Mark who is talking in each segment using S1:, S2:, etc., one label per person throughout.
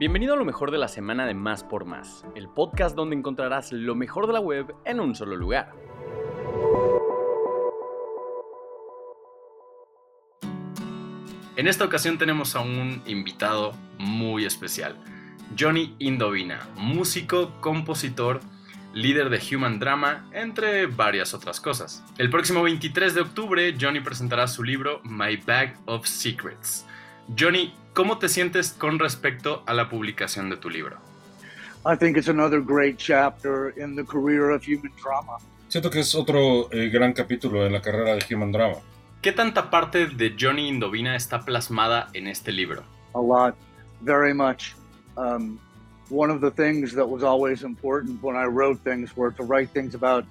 S1: Bienvenido a lo mejor de la semana de Más por Más, el podcast donde encontrarás lo mejor de la web en un solo lugar. En esta ocasión tenemos a un invitado muy especial, Johnny Indovina, músico, compositor, líder de Human Drama, entre varias otras cosas. El próximo 23 de octubre, Johnny presentará su libro My Bag of Secrets. Johnny, ¿cómo te sientes con respecto a la publicación de tu libro?
S2: I think it's another great chapter in the career of human drama.
S3: Siento que es otro eh, gran capítulo en la carrera de Human Drama.
S1: ¿Qué tanta parte de Johnny Indovina está plasmada en este libro?
S2: A lot, very much. Um, one of the things that was always important when I wrote things were to write things about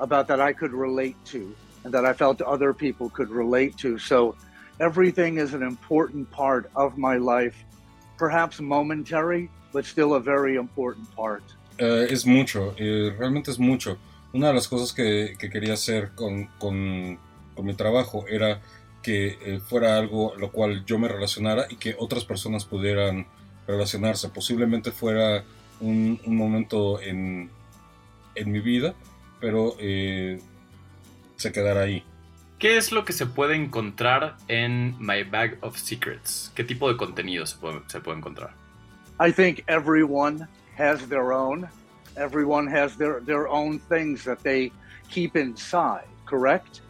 S2: about that I could relate to and that I felt other people could relate to. So everything is an important part of my life, perhaps momentary, but still a very important part.
S3: Uh, es mucho, eh, realmente es mucho. Una de las cosas que, que quería hacer con, con, con, mi trabajo era que eh, fuera algo lo cual yo me relacionara y que otras personas pudieran relacionarse. Posiblemente fuera un, un momento en, en, mi vida, pero eh, se quedara ahí.
S1: ¿Qué es lo que se puede encontrar en My Bag of Secrets? ¿Qué tipo de contenido se puede, se puede encontrar?
S2: I think everyone has their own. Everyone has their, their own things that they keep inside, correct?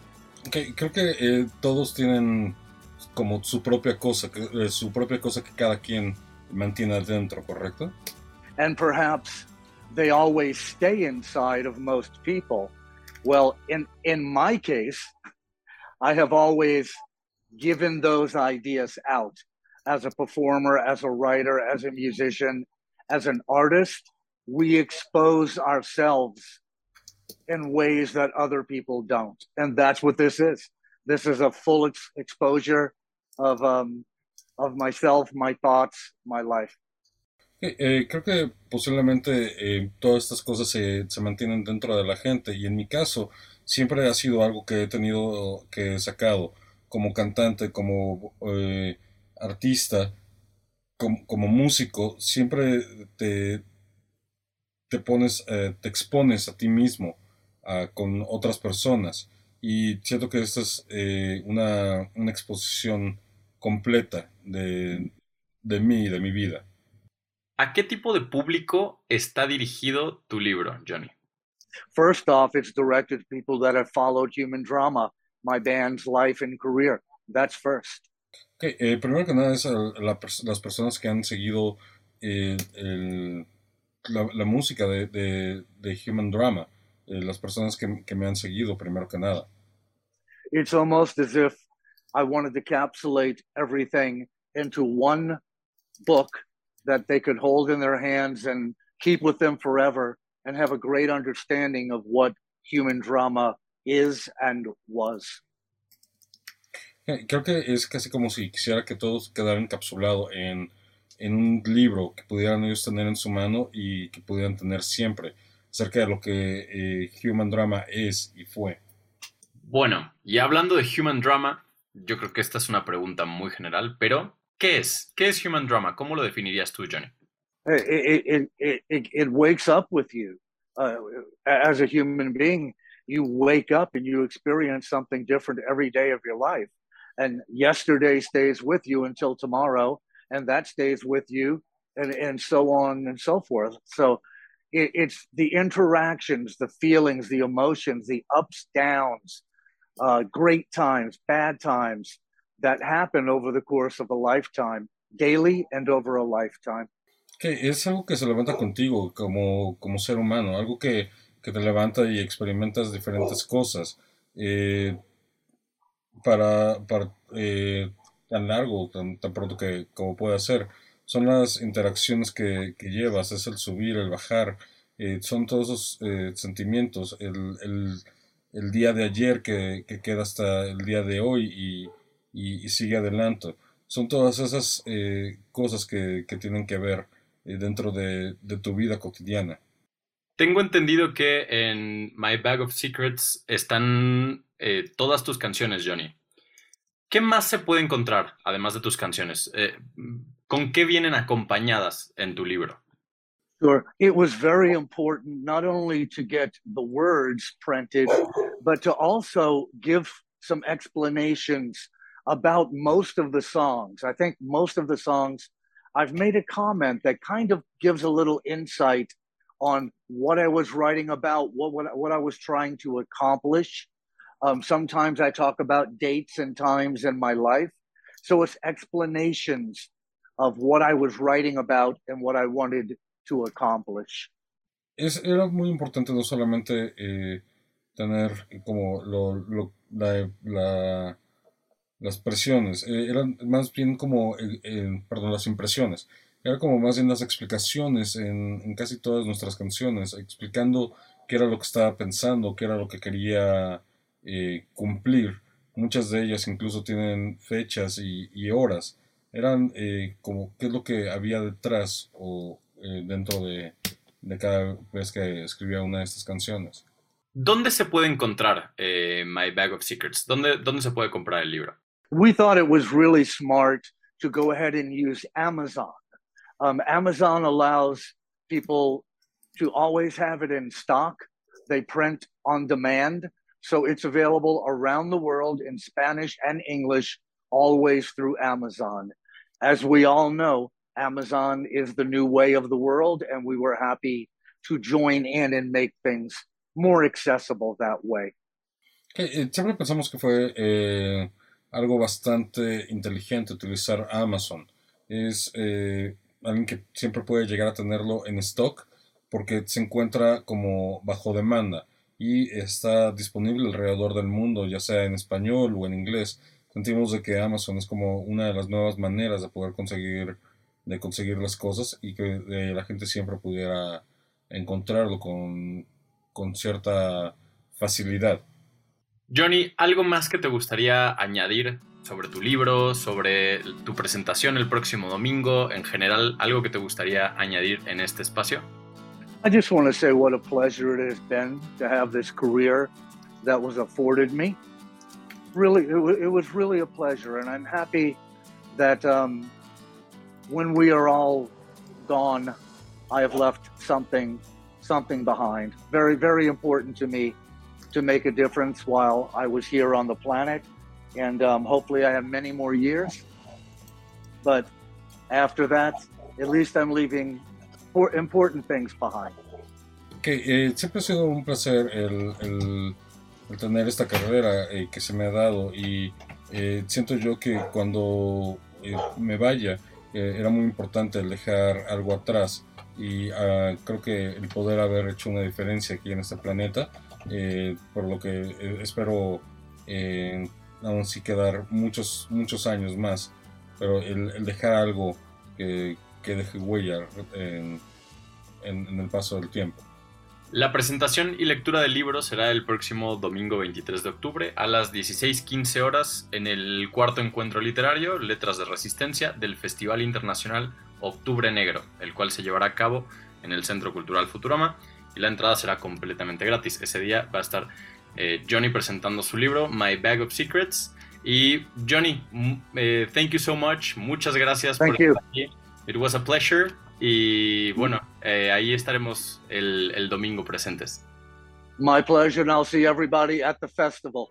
S3: Okay, creo que eh, todos tienen como su propia cosa, eh, su propia cosa que cada quien mantiene adentro, ¿correcto?
S2: And perhaps they always stay inside of most people. Well, in in my case, I have always given those ideas out as a performer, as a writer, as a musician, as an artist. We expose ourselves in ways that other people don't. And that's what this is. This is a full ex- exposure of, um, of myself, my thoughts, my life.
S3: Eh, eh, creo que posiblemente eh, todas estas cosas se, se, mantienen dentro de la gente y en mi caso siempre ha sido algo que he tenido que he sacado como cantante, como eh, artista, como, músico, siempre te, te pones, eh, te expones a ti mismo uh, con otras personas y siento que esta es eh, una, una exposición completa de, de mí y de mi vida.
S1: ¿A qué tipo de público está dirigido tu libro, Johnny?
S2: First off, it's directed to people that have followed human drama, my band's life and career. That's first.
S3: Okay, eh, primero que nada es a, la, las personas que han seguido eh, el, la, la, música de, de, de Human Drama, eh, las personas que, que me han seguido primero que nada.
S2: It's almost as if I wanted to encapsulate everything into one book that they could hold in their hands and keep with them forever and have a great understanding of what human drama is and was.
S3: Creo que es casi como si quisiera que todo quedara encapsulado en, en un libro que pudieran ellos tener en su mano y que pudieran tener siempre acerca de lo que eh, Human Drama es y fue.
S1: Bueno, y hablando de Human Drama, yo creo que esta es una pregunta muy general, pero ¿qué es? ¿Qué es Human Drama? ¿Cómo lo definirías tú, Johnny?
S2: It, it, it, it, wakes up with you uh, as a human being. You wake up and you experience something different every day of your life. And yesterday stays with you until tomorrow, and that stays with you, and, and so on and so forth. So it, it's the interactions, the feelings, the emotions, the ups, downs, uh, great times, bad times that happen over the course of a lifetime, daily and over a lifetime.
S3: Que es algo que se levanta contigo como, como ser humano, algo que, que te levanta y experimentas diferentes cosas. Eh, para, para eh, tan largo, tan, tan pronto que como puede ser. Son las interacciones que, que llevas, es el subir, el bajar, eh, son todos esos eh, sentimientos, el, el, el, día de ayer que, que, queda hasta el día de hoy y, y, y sigue adelante. Son todas esas cosas que, que, tienen que ver dentro de, de, tu vida cotidiana.
S1: Tengo entendido que en My Bag of Secrets están eh, todas tus canciones, Johnny. ¿Qué más se puede encontrar, además de tus canciones? ¿Con qué vienen acompañadas en tu libro?
S2: Sure. It was very important not only to get the words printed, but to also give some explanations about most of the songs. I think most of the songs, I've made a comment that kind of gives a little insight on what I was writing about, what, what, what I was trying to accomplish. Um, sometimes I talk about dates and times in my life. So it's explanations of what I was writing about and what I wanted to accomplish.
S3: Es, era muy importante no solamente eh, tener como lo, lo, la, la, las presiones, eh, eran más bien como, perdón, las impresiones, era como más bien las explicaciones en, casi todas nuestras canciones, explicando qué era lo que estaba pensando, qué era lo que quería eh, cumplir. Muchas de ellas incluso tienen fechas y, horas. Eran eh, como qué es lo que había detrás o dentro de, de, cada vez que escribía una de estas canciones.
S1: ¿Dónde se puede encontrar My Bag of Secrets? ¿Dónde, ¿Dónde se puede comprar el libro?
S2: We thought it was really smart to go ahead and use Amazon. Um, Amazon allows people to always have it in stock. They print on demand. So it's available around the world in Spanish and English, always through Amazon. As we all know, Amazon is the new way of the world, and we were happy to join in and make things more accessible that way.
S3: Okay, siempre pensamos que fue eh, algo bastante inteligente utilizar Amazon. Es eh, alguien que siempre puede llegar a tenerlo en stock porque se encuentra como bajo demanda y está disponible alrededor del mundo, ya sea en español o en inglés. Sentimos de que Amazon es como una de las nuevas maneras de poder conseguir de conseguir las cosas y que eh, la gente siempre pudiera encontrarlo con, con cierta facilidad.
S1: Johnny, ¿algo más que te gustaría añadir sobre tu libro, sobre tu presentación el próximo domingo, en general, algo que te gustaría añadir en este espacio?
S2: I just want to say what a pleasure it has been to have this career that was afforded me. Really, it, was really a pleasure, and I'm happy that um, when we are all gone, I have left something something behind. Very, very important to me to make a difference while I was here on the planet. And um, hopefully I have many more years. But after that, at least I'm leaving important things behind.
S3: Okay, eh, siempre ha sido un placer el, el, el tener esta carrera eh, que se me ha dado y eh, siento yo que cuando eh, me vaya eh, era muy importante dejar algo atrás y uh, creo que el poder haber hecho una diferencia aquí en este planeta, eh, por lo que eh, espero eh, aún sí quedar muchos, muchos años más, pero el, el dejar algo que, que deje huella en, en, en, el paso del tiempo.
S1: La presentación y lectura del libro será el próximo domingo 23 de octubre a las 16:15 horas en el cuarto encuentro literario Letras de Resistencia del Festival Internacional Octubre Negro, el cual se llevará a cabo en el Centro Cultural Futurama y la entrada será completamente gratis. Ese día va a estar eh, Johnny presentando su libro My Bag of Secrets y Johnny, eh, thank you so much, muchas gracias
S2: thank por you.
S1: estar aquí. It was a pleasure y bueno, eh, ahí estaremos el, el domingo presentes.
S2: My pleasure and I'll see everybody at the festival.